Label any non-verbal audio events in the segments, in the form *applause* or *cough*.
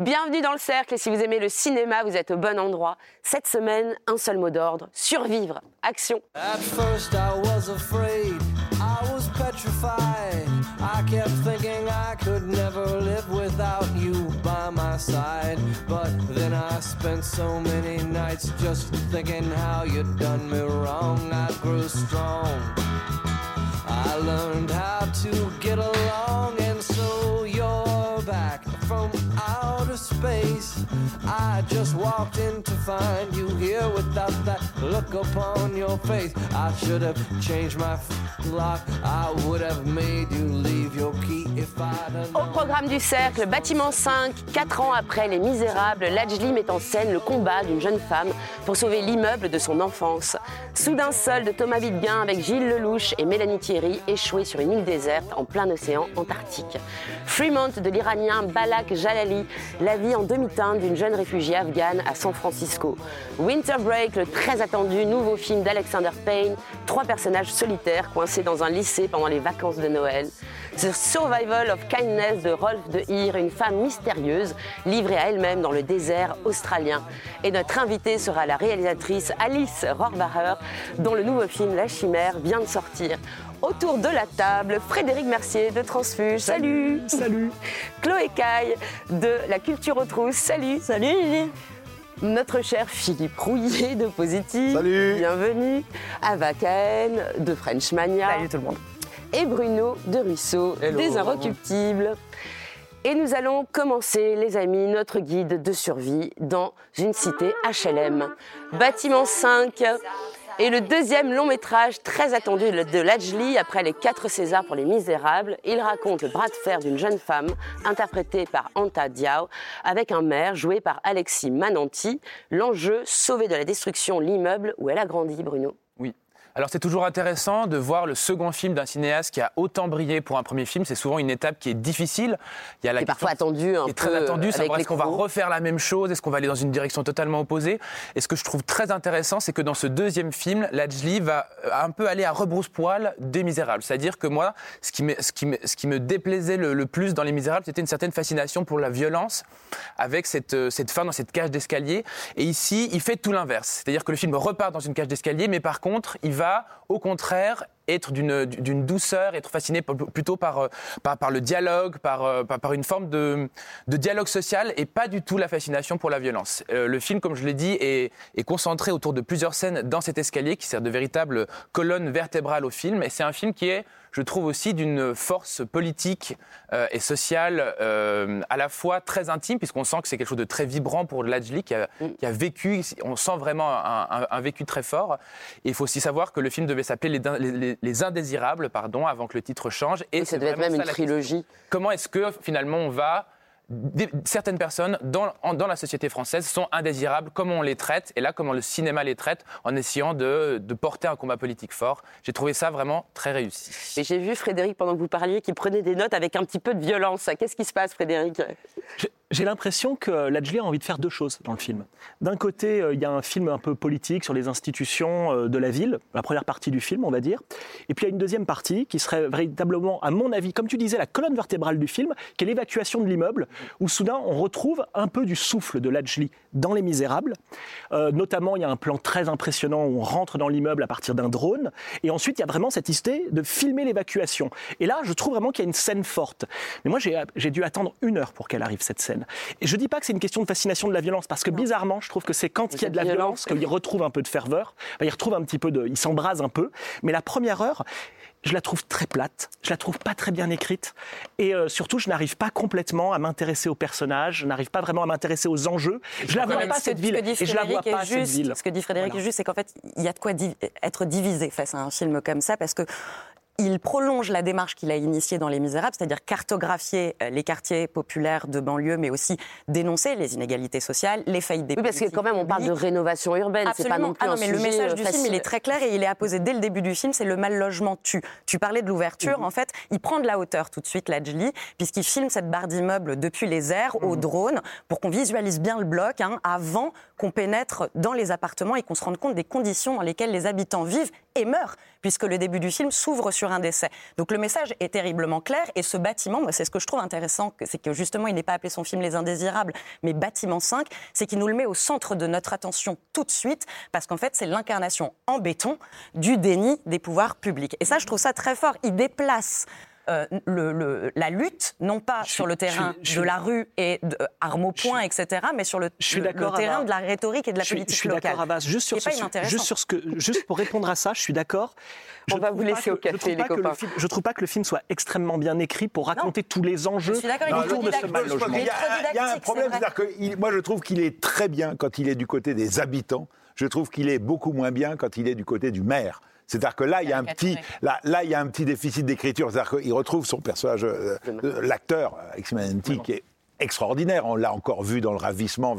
Bienvenue dans le cercle et si vous aimez le cinéma, vous êtes au bon endroit. Cette semaine, un seul mot d'ordre, survivre, action. At first I was afraid, I was petrified. I kept thinking I could never live without you by my side. But then I spent so many nights just thinking how you'd done me wrong. I grew strong. I learned how to get along, and so you're back from outer space. I just walked in to find you here without that look upon your face. I should have changed my. I would have made you leave your key if Au programme du cercle, bâtiment 5, 4 ans après Les Misérables, Lajli met en scène le combat d'une jeune femme pour sauver l'immeuble de son enfance. Soudain seul de Thomas Vidguin avec Gilles Lelouch et Mélanie Thierry, échoués sur une île déserte en plein océan Antarctique. Fremont de l'Iranien Jalali, la vie en demi-teinte d'une jeune réfugiée afghane à San Francisco. Winter Break, le très attendu nouveau film d'Alexander Payne, trois personnages solitaires coincés dans un lycée pendant les vacances de Noël. The Survival of Kindness de Rolf de Heer, une femme mystérieuse livrée à elle-même dans le désert australien. Et notre invitée sera la réalisatrice Alice Rohrbacher, dont le nouveau film La Chimère vient de sortir. Autour de la table, Frédéric Mercier de Transfuge. Salut Salut *laughs* Chloé Caille de La Culture aux Trousses. Salut Salut notre cher Philippe Rouillet de Positive. Salut. Bienvenue. Ava Cahen de French Mania Salut tout le monde et Bruno de Ruisseau Hello. des Inrecuptibles. Et nous allons commencer, les amis, notre guide de survie dans une cité HLM. Bâtiment 5 et le deuxième long métrage très attendu de Lajli après les quatre Césars pour Les Misérables. Il raconte le bras de fer d'une jeune femme interprétée par Anta Diao avec un maire joué par Alexis Mananti. L'enjeu, sauver de la destruction l'immeuble où elle a grandi, Bruno. Alors c'est toujours intéressant de voir le second film d'un cinéaste qui a autant brillé pour un premier film. C'est souvent une étape qui est difficile. Il y a la est parfois question- attendu un est peu très attendu. savoir avec Est-ce qu'on va refaire la même chose? Est-ce qu'on va aller dans une direction totalement opposée? Et ce que je trouve très intéressant, c'est que dans ce deuxième film, Lajli va euh, un peu aller à rebrousse-poil des Misérables. C'est-à-dire que moi, ce qui me, ce qui me, ce qui me déplaisait le, le plus dans Les Misérables, c'était une certaine fascination pour la violence avec cette, euh, cette fin dans cette cage d'escalier. Et ici, il fait tout l'inverse. C'est-à-dire que le film repart dans une cage d'escalier, mais par contre, il va Canada au contraire être d'une douceur, être fasciné plutôt par, euh, par, par le dialogue, par, euh, par, par une forme de, de dialogue social et pas du tout la fascination pour la violence. Euh, le film, comme je l'ai dit, est, est concentré autour de plusieurs scènes dans cet escalier qui sert de véritable colonne vertébrale au film. Et c'est un film qui est, je trouve aussi, d'une force politique euh, et sociale euh, à la fois très intime, puisqu'on sent que c'est quelque chose de très vibrant pour Lajli qui a, qui a vécu, on sent vraiment un, un- un vécu très fort. Et il faut aussi savoir que le film devait s'appeler les, les- les- Les Indésirables, pardon, avant que le titre change. Et ça c'est devait être même une trilogie. Comment est-ce que finalement on va certaines personnes dans, en- dans la société française sont indésirables, comment on les traite, et là comment le cinéma les traite, en essayant de, de porter un combat politique fort? J'ai trouvé ça vraiment très réussi. Et j'ai vu Frédéric pendant que vous parliez qu'il prenait des notes avec un petit peu de violence. Qu'est-ce qui se passe, Frédéric? J'ai l'impression que Lajli a envie de faire deux choses dans le film. D'un côté, euh, il y a un film un peu politique sur les institutions euh, de la ville, la première partie du film, on va dire. Et puis il y a une deuxième partie qui serait véritablement, à mon avis, comme tu disais, la colonne vertébrale du film, qui est l'évacuation de l'immeuble, où soudain on retrouve un peu du souffle de Lajli dans Les Misérables. Euh, notamment, il y a un plan très impressionnant où on rentre dans l'immeuble à partir d'un drone. Et ensuite, il y a vraiment cette idée de filmer l'évacuation. Et là, je trouve vraiment qu'il y a une scène forte. Mais moi, j'ai dû attendre une heure pour qu'elle arrive, cette scène. Et je dis pas que c'est une question de fascination de la violence, parce que bizarrement, je trouve que c'est quand il y a de la violence violence. qu'il retrouve un peu de ferveur. Enfin, il retrouve un petit peu de. Il s'embrase un peu. Mais la première heure, je la trouve très plate, je la trouve pas très bien écrite, et euh, surtout, je n'arrive pas complètement à m'intéresser aux personnages, je n'arrive pas vraiment à m'intéresser aux enjeux. Je la vois pas ce Ce cette ville, et je la vois pas cette ville. Ce que dit Frédéric Voilà. est juste, c'est qu'en fait, il y a de quoi être divisé face à un film comme ça, parce que il prolonge la démarche qu'il a initiée dans Les Misérables, c'est-à-dire cartographier euh, les quartiers populaires de banlieue, mais aussi dénoncer les inégalités sociales, les faillites des Oui, parce que quand même, on parle de rénovation urbaine. C'est pas non plus Ah non, un mais le message euh, du film, il est très clair et il est apposé dès le début du film, c'est le mal logement tue. Tu parlais de l'ouverture, Mhm. en fait, il prend de la hauteur tout de suite, Lajli, puisqu'il filme cette barre d'immeuble depuis les airs au Mhm. drone pour qu'on visualise bien le bloc hein, avant qu'on pénètre dans les appartements et qu'on se rende compte des conditions dans lesquelles les habitants vivent et meurent. Puisque le début du film s'ouvre sur un décès. Donc le message est terriblement clair, et ce bâtiment, c'est ce que je trouve intéressant, c'est que justement, il n'est pas appelé son film Les Indésirables, mais Bâtiment 5, c'est qu'il nous le met au centre de notre attention tout de suite, parce qu'en fait, c'est l'incarnation en béton du déni des pouvoirs publics. Et ça, je trouve ça très fort. Il déplace euh, le- le- la lutte, non pas Je sur suis- le terrain je suis- de la rue et de, euh, armes au poing, etc., mais sur le, je suis le- le d'accord, terrain de la rhétorique et de la je suis, politique je suis locale. d'accord, Abbas. Juste sur, ce, juste sur ce que, juste pour répondre à ça, je suis d'accord. Je On va vous laisser que- au je café, trouve les pas que le copains. film- Je trouve pas que le film soit extrêmement bien écrit pour raconter tous les enjeux Je suis d'accord, il est autour de ce mal logement. il y a un problème, c'est-à-dire que moi je trouve qu'il est très bien quand il est du côté des habitants. Je trouve qu'il est beaucoup moins bien quand il est du côté du maire. C'est-à-dire que là, il y a un petit, là, là, il y a un petit déficit d'écriture. C'est-à-dire qu'il retrouve son personnage, euh, euh, l'acteur X Manenti, qui est extraordinaire. On l'a encore vu dans Le Ravissement.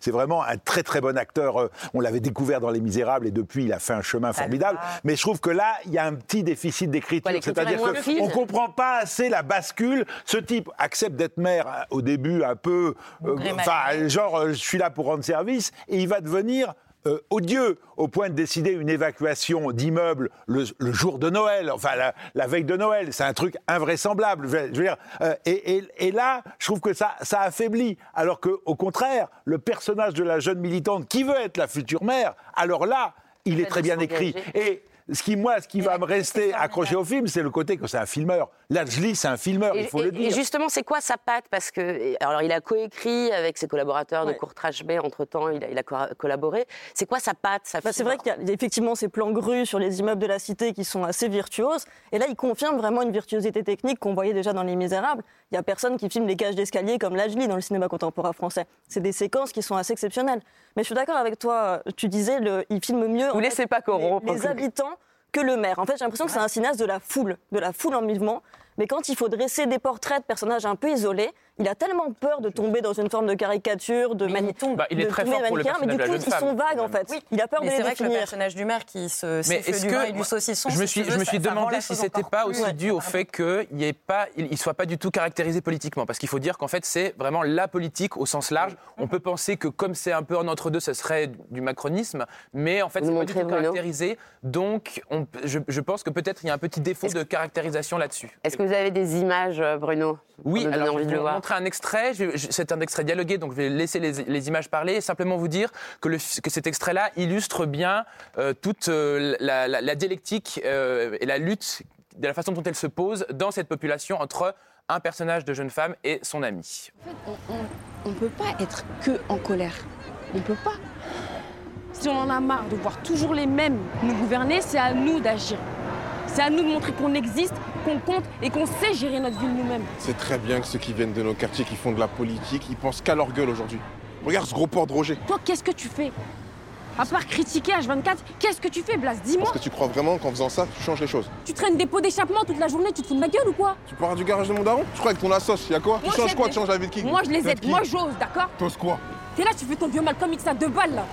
C'est vraiment un très très bon acteur. Euh, On l'avait découvert dans Les Misérables et depuis, il a fait un chemin formidable. Mais je trouve que là, il y a un petit déficit d'écriture. Ouais, C'est-à-dire qu'on comprend pas assez la bascule. Ce type accepte d'être maire euh, au début un peu, euh, enfin, genre, euh, je suis là pour rendre service, et il va devenir euh, odieux au point de décider une évacuation d'immeubles le, le jour de Noël, enfin la, la veille de Noël. C'est un truc invraisemblable. Je veux, je veux dire, euh, et, et- et là, je trouve que ça, ça affaiblit. Alors que, au contraire, le personnage de la jeune militante qui veut être la future mère, alors là, il est très bien écrit. Et ce qui, moi, ce qui va me rester accroché au film, c'est le côté que c'est un filmeur. Lajli, c'est un filmeur, Et, il faut et- le dire. et justement, c'est quoi sa patte? Parce que, alors, il a coécrit avec ses collaborateurs de Ouais. Courtrage Bay. Entre temps, il a, il a co- collaboré. C'est quoi sa patte sa Bah, c'est vrai qu'il y a effectivement ces plans grues sur les immeubles de la cité qui sont assez virtuoses. Et là, il confirme vraiment une virtuosité technique qu'on voyait déjà dans Les Misérables. Il n'y a personne qui filme les cages d'escalier comme Lajli dans le cinéma contemporain français. C'est des séquences qui sont assez exceptionnelles. Mais je suis d'accord avec toi. Tu disais, le, il filme mieux Vous laissez pas corrompre. les, les habitants que le maire. En fait, j'ai l'impression que c'est un cinéaste de la foule, de la foule en mouvement. Mais quand il faut dresser des portraits de personnages un peu isolés, il a tellement peur de tomber dans une forme de caricature, de Mais il mani- tombe. Bah, il est de très tomber fort pour le mais du coup, de ils sont vagues en fait. Il a peur de Mais les c'est vrai que le personnage du maire qui se Mais est-ce du que vin et du saucisson, je me suis, je veux, me suis demandé si c'était pas aussi dû au fait qu'il pas, il, il soit pas du tout caractérisé politiquement, parce qu'il faut dire qu'en fait c'est vraiment la politique au sens large. On peut penser que comme c'est un peu en entre deux, ce serait du macronisme, mais en fait c'est pas du tout caractérisé. Donc on- je, je pense que peut-être il y a un petit défaut de caractérisation là-dessus. Est-ce que vous avez des images, euh, Bruno Oui, alors envie je de vais le voir. Montrer un extrait. C'est un extrait dialogué, donc je vais laisser les, images parler et simplement vous dire que, cet extrait-là illustre bien euh, toute euh, la, dialectique euh, et la lutte de la façon dont elle se pose dans cette population entre un personnage de jeune femme et son ami. On ne peut pas être que en colère. On peut pas. Si on en a marre de voir toujours les mêmes nous gouverner, c'est à nous d'agir. C'est à nous de montrer qu'on existe, qu'on compte et qu'on sait gérer notre ville nous-mêmes. C'est très bien que ceux qui viennent de nos quartiers, qui font de la politique, ils pensent qu'à leur gueule aujourd'hui. Regarde ce gros port de Roger. Toi, qu'est-ce que tu fais? À part critiquer H24, qu'est-ce que tu fais, Blas? Dis-moi. Est-ce que tu crois vraiment qu'en faisant ça, tu changes les choses. Tu traînes des pots d'échappement toute la journée, tu te fous de ma gueule ou quoi? Tu pars du garage de mon daron? Tu crois que ton assos, y a quoi? Moi, Tu changes quoi Tu changes la vie de qui Moi, je les De aide, moi, j'ose, d'accord? T'oses quoi? T'es là, tu fais ton vieux Malcolm X à deux balles, là.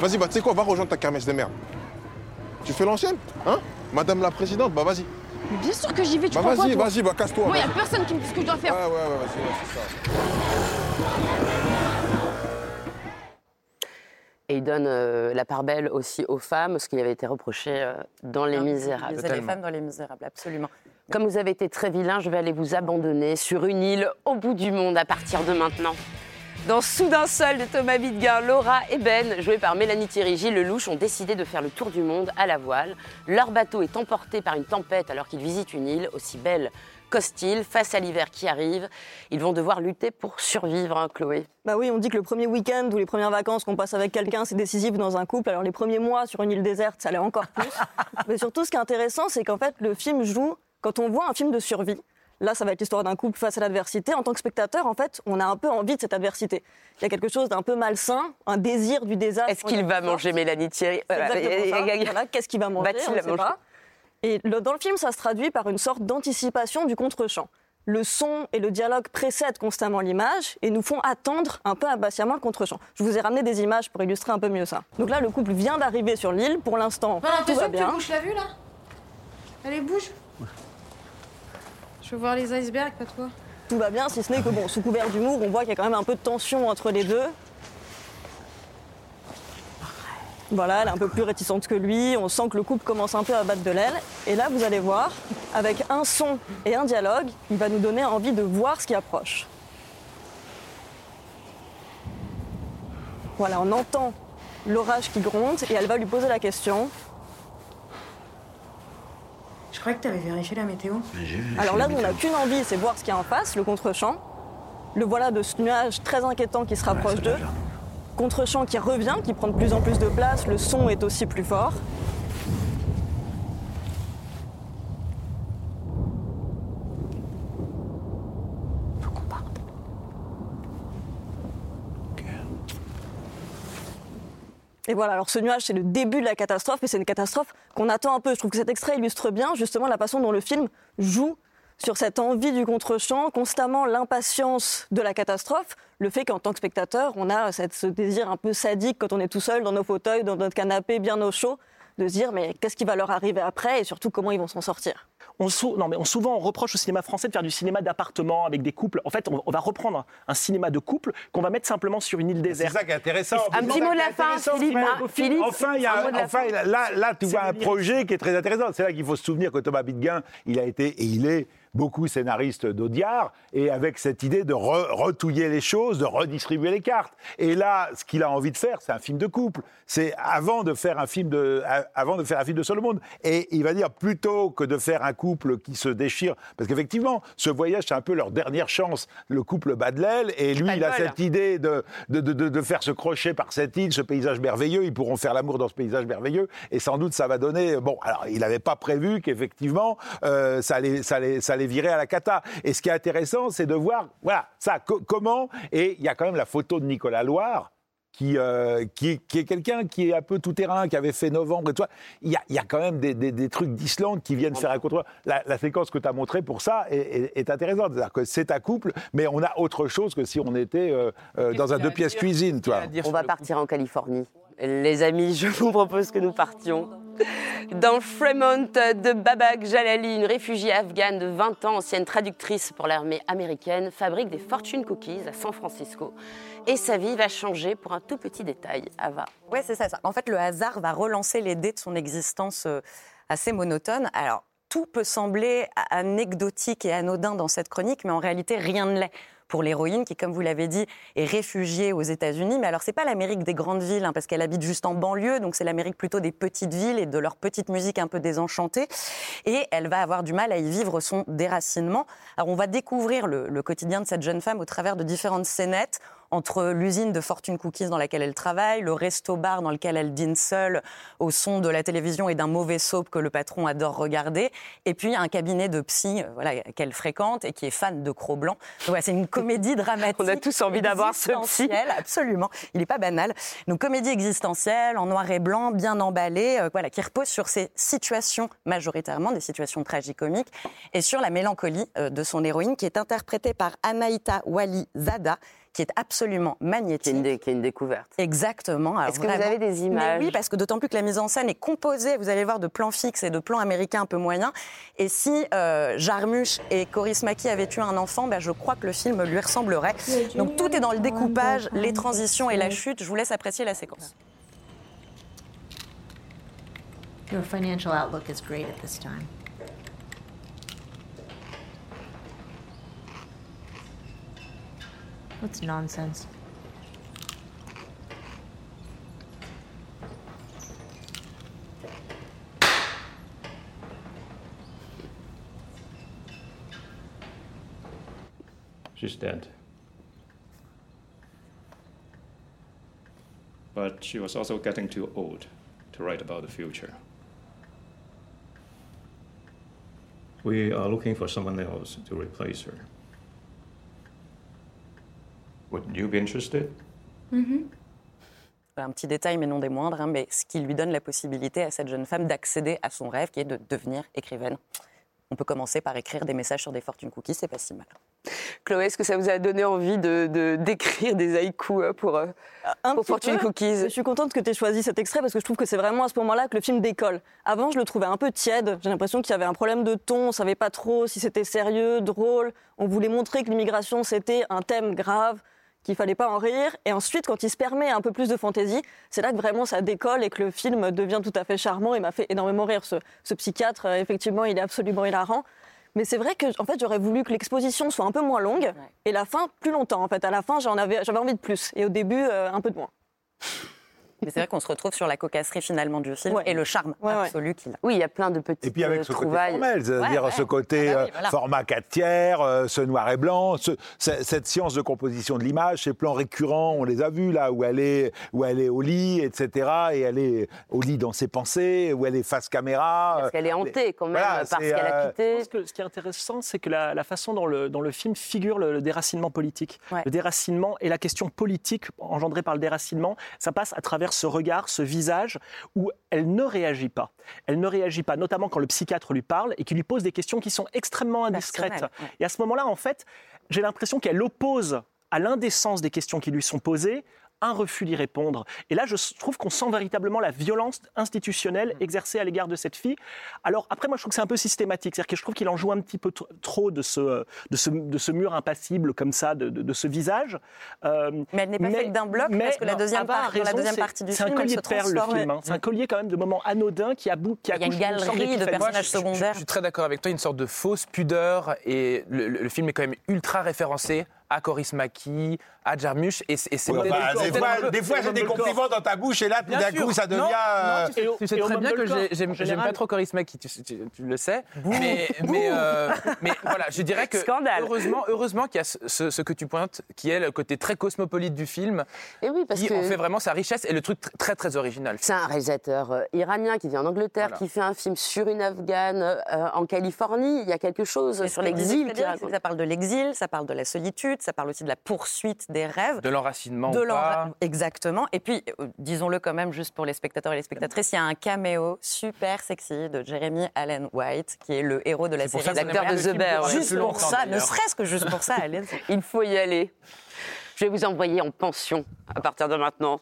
Vas-y, bah tu sais quoi, va rejoindre ta kermesse des merdes. Tu fais l'ancienne Hein? Madame la présidente, bah vas-y. Mais bien sûr que j'y vais, tu Bah crois quoi, vas-y, vas-y, bah casse-toi. Moi, y a personne qui me dit ce que je dois Ouais, faire. ouais, ouais, vas-y, ouais, c'est ça. Et il donne euh, la part belle aussi aux femmes, ce qui avait été reproché euh, dans Les Misérables. Les femmes dans les misérables, absolument. Comme vous avez été très vilain, je vais aller vous abandonner sur une île au bout du monde à partir de maintenant. Dans Soudain seul de Thomas Vidguin, Laura et Ben, joués par Mélanie Thierry Gilles Lelouch, ont décidé de faire le tour du monde à la voile. Leur bateau est emporté par une tempête alors qu'ils visitent une île aussi belle qu'hostile. Face à l'hiver qui arrive, ils vont devoir lutter pour survivre, hein, Chloé. Bah oui, on dit que le premier week-end ou les premières vacances qu'on passe avec quelqu'un, c'est décisif dans un couple. Alors les premiers mois sur une île déserte, ça l'est encore plus. *laughs* Mais surtout, ce qui est intéressant, c'est qu'en fait, le film joue, quand on voit un film de survie, là, ça va être l'histoire d'un couple face à l'adversité, en tant que spectateur, en fait, on a un peu envie de cette adversité. Il y a quelque chose d'un peu malsain, un désir du désastre. Est-ce qu'il va manger Mélanie Thierry Voilà. Voilà, Qu'est-ce qu'il va manger On sait pas. Et le- dans le film, ça se traduit par une sorte d'anticipation du contre-champ. Le son et le dialogue précèdent constamment l'image et nous font attendre un peu impatiemment le contre-champ. Je vous ai ramené des images pour illustrer un peu mieux ça. Donc là, le couple vient d'arriver sur l'île. Pour l'instant, tout va bien. bouges la vue là? Allez, bouge. Je veux voir les icebergs, pas toi. Tout va bien, si ce n'est que, bon, sous couvert d'humour, on voit qu'il y a quand même un peu de tension entre les deux. Voilà, elle est un peu plus réticente que lui. On sent que le couple commence un peu à battre de l'aile. Et là, vous allez voir, avec un son et un dialogue, il va nous donner envie de voir ce qui approche. Voilà, on entend l'orage qui gronde et elle va lui poser la question. Je croyais que tu avais vérifié la météo. Alors là, on n'a qu'une envie, c'est voir ce qu'il y a en face, le contre-champ. Le voilà de ce nuage très inquiétant qui se rapproche d'eux. Contre-champ qui revient, qui prend de plus en plus de place, le son est aussi plus fort. Et voilà, alors ce nuage, c'est le début de la catastrophe, mais c'est une catastrophe qu'on attend un peu. Je trouve que cet extrait illustre bien justement la façon dont le film joue sur cette envie du contre-champ, constamment l'impatience de la catastrophe, le fait qu'en tant que spectateur, on a cette- ce désir un peu sadique quand on est tout seul dans nos fauteuils, dans notre canapé, bien au chaud, de se dire mais qu'est-ce qui va leur arriver après et surtout comment ils vont s'en sortir? On, sou- non, mais on souvent on reproche au cinéma français de faire du cinéma d'appartement avec des couples. En fait, on, on va reprendre un, cinéma de couple qu'on va mettre simplement sur une île C'est déserte. ça qui est intéressant. Un petit mot de la fin, Philippe. Ah, Philippe, Enfin, il y a, enfin, là, là, tu C'est vois un projet qui est très intéressant. C'est là qu'il faut se souvenir que Thomas Bidguin, il a été et il est beaucoup scénariste d'Audiard, et avec cette idée de re- retouiller les choses, de redistribuer les cartes. Et là, ce qu'il a envie de faire, c'est un film de couple. C'est avant de faire un film de, avant de faire un film de monde. Et il va dire plutôt que de faire un couple qui se déchire, parce qu'effectivement, ce voyage, c'est un peu leur dernière chance. Le couple bat de l'aile, et lui, il a cette idée de, de, de- de- de faire se crocher par cette île, ce paysage merveilleux. Ils pourront faire l'amour dans ce paysage merveilleux. Et sans doute, ça va donner. Bon, alors, il n'avait pas prévu qu'effectivement, euh, ça, allait, ça, allait, ça allait virer à la cata. Et ce qui est intéressant, c'est de voir, voilà, ça, co- comment. Et il y a quand même la photo de Nicolas Loire. Qui, euh, qui, est- qui est quelqu'un qui est un peu tout-terrain, qui avait fait novembre et tout ça. Il y a, il y a quand même des, des- des trucs d'Islande qui viennent faire un contre la, la séquence que tu as montrée pour ça est, est- est intéressante. C'est-à-dire que c'est un couple, mais on a autre chose que si on était euh, euh, dans un deux-pièces dire cuisine. Toi. On va partir en Californie. Les amis, je vous propose que nous partions. *laughs* Dans Fremont de Babak Jalali, une réfugiée afghane de 20 ans, ancienne traductrice pour l'armée américaine, fabrique des fortune cookies à San Francisco. Et sa vie va changer pour un tout petit détail. Ava. Ouais, c'est ça, ça. En fait, le hasard va relancer les dés de son existence euh, assez monotone. Alors, tout peut sembler anecdotique et anodin dans cette chronique, mais en réalité, rien ne l'est pour l'héroïne qui, comme vous l'avez dit, est réfugiée aux États-Unis. Mais alors, c'est pas l'Amérique des grandes villes, hein, parce qu'elle habite juste en banlieue, donc c'est l'Amérique plutôt des petites villes et de leur petite musique un peu désenchantée. Et elle va avoir du mal à y vivre son déracinement. Alors, on va découvrir le, le quotidien de cette jeune femme au travers de différentes scénettes entre l'usine de Fortune Cookies dans laquelle elle travaille, le resto-bar dans lequel elle dîne seule au son de la télévision et d'un mauvais soap que le patron adore regarder, et puis un cabinet de psy euh, voilà, qu'elle fréquente et qui est fan de Cro-Blanc. Voilà, c'est une *laughs* comédie dramatique. On a tous envie d'avoir ce psy. Absolument, il n'est pas banal. Donc comédie existentielle, en noir et blanc, bien emballée, euh, voilà, qui repose sur ces situations, majoritairement des situations tragicomiques, et sur la mélancolie euh, de son héroïne, qui est interprétée par Anaïta Wali Zada, qui est absolument Qui est magnétique. une, qui est une découverte. Exactement. Est-ce que vous avez des Mais images Oui, parce que d'autant plus que la mise en scène est composée, vous allez voir, de plans fixes et de plans américains un peu moyens. Et si euh, Jarmusch et Coris Maki avaient eu un enfant, ben, je crois que le film lui ressemblerait. Donc tout est dans le découpage, les transitions et la chute. Je vous laisse apprécier la séquence. Your financial outlook is great at this time. What's nonsense? She's dead. But she was also getting too old to write about the future. We are looking for someone else to replace her. Would you be interested? Un petit détail, mais non des moindres, hein, mais ce qui lui donne la possibilité à cette jeune femme d'accéder à son rêve, qui est de devenir écrivaine. On peut commencer par écrire des messages sur des fortune cookies, c'est pas si mal. Chloé, est-ce que ça vous a donné envie de de- d'écrire des haïkus euh, pour, euh, Un pour Fortune peu. Cookies? Je suis contente que tu aies choisi cet extrait parce que je trouve que c'est vraiment à ce moment-là que le film décolle. Avant, je le trouvais un peu tiède. J'ai l'impression qu'il y avait un problème de ton. On savait pas trop si c'était sérieux, drôle. On voulait montrer que l'immigration, c'était un thème grave qu'il fallait pas en rire. Et ensuite, quand il se permet un peu plus de fantaisie, c'est là que vraiment ça décolle et que le film devient tout à fait charmant et m'a fait énormément rire. Ce, ce psychiatre, euh, effectivement, il est absolument hilarant. Mais c'est vrai que en fait, j'aurais voulu que l'exposition soit un peu moins longue et la fin plus longtemps. En fait, à la fin, j'en avais, j'avais envie de plus et au début, euh, un peu de moins. Mais c'est vrai qu'on se retrouve sur la cocasserie finalement du film et le charme absolu qu'il a. Oui, il y a plein de petites Et puis avec ce côté trouvailles. formel, c'est-à-dire Ouais, ouais. ce côté Ah bah oui, euh, voilà. format 4 tiers, euh, ce noir et blanc, ce- ce- cette science de composition de l'image, ces plans récurrents, on les a vus là, où elle est, où elle est au lit, etc. Et elle est au lit dans ses pensées, où elle est face caméra. Parce qu'elle est hantée quand même Voilà, parce qu'elle a euh, quitté. Je pense que ce qui est intéressant, c'est que la, la façon dont le, dont le film figure le, le déracinement politique. Ouais. Le déracinement et la question politique engendrée par le déracinement, ça passe à travers ce regard, ce visage où elle ne réagit pas. Elle ne réagit pas, notamment quand le psychiatre lui parle et qu'il lui pose des questions qui sont extrêmement indiscrètes. Ouais. Et à ce moment-là, en fait, j'ai l'impression qu'elle oppose à l'indécence des questions qui lui sont posées un refus d'y répondre. Et là, je trouve qu'on sent véritablement la violence institutionnelle exercée à l'égard de cette fille. Alors après, moi, je trouve que c'est un peu systématique. C'est-à-dire que je trouve qu'il en joue un petit peu tr- trop de ce, de ce, de ce mur impassible comme ça, de, de- de ce visage. Euh, Mais elle n'est pas faite d'un bloc, parce que la deuxième part- la partie du C'est un film, elle collier se de perles, le film. hein. C'est un collier quand même de moments anodins qui, abou- qui Il y a une galerie de personnages Je- je- secondaires. Je, suis très d'accord avec toi, une sorte de fausse pudeur et le, le- le film est quand même ultra référencé à Coris Maki, à Jarmusch et, c'est- et des fois, des fois, j'ai des compliments dans ta bouche et là, tout d'un coup, ça devient. non, euh, tu sais, Et au- tu sais et au très bien que j'aime général. pas trop Coris Maki, tu, tu- tu le sais. Mais, mais, euh, mais voilà, je dirais que Scandale. heureusement, heureusement qu'il y a ce, que tu pointes, qui est le côté très cosmopolite du film, Et oui, parce qui que en fait vraiment sa richesse et le truc tr- très très original. c'est un réalisateur euh, iranien qui vient en Angleterre, Voilà. qui fait un film sur une Afghane euh, en Californie. Il y a quelque chose sur l'exil. Ça parle de l'exil, ça parle de la solitude, ça parle aussi de la poursuite des rêves. De l'enracinement De ou l'enra- pas. Exactement. Et puis, euh, disons-le quand même, juste pour les spectateurs et les spectatrices, il y a un caméo super sexy de Jeremy Allen White, qui est le héros de la série. L'acteur de The Bear. Juste pour ça, ne serait-ce que juste pour ça, *laughs* allez Il faut y aller. Je vais vous envoyer en pension à partir de maintenant.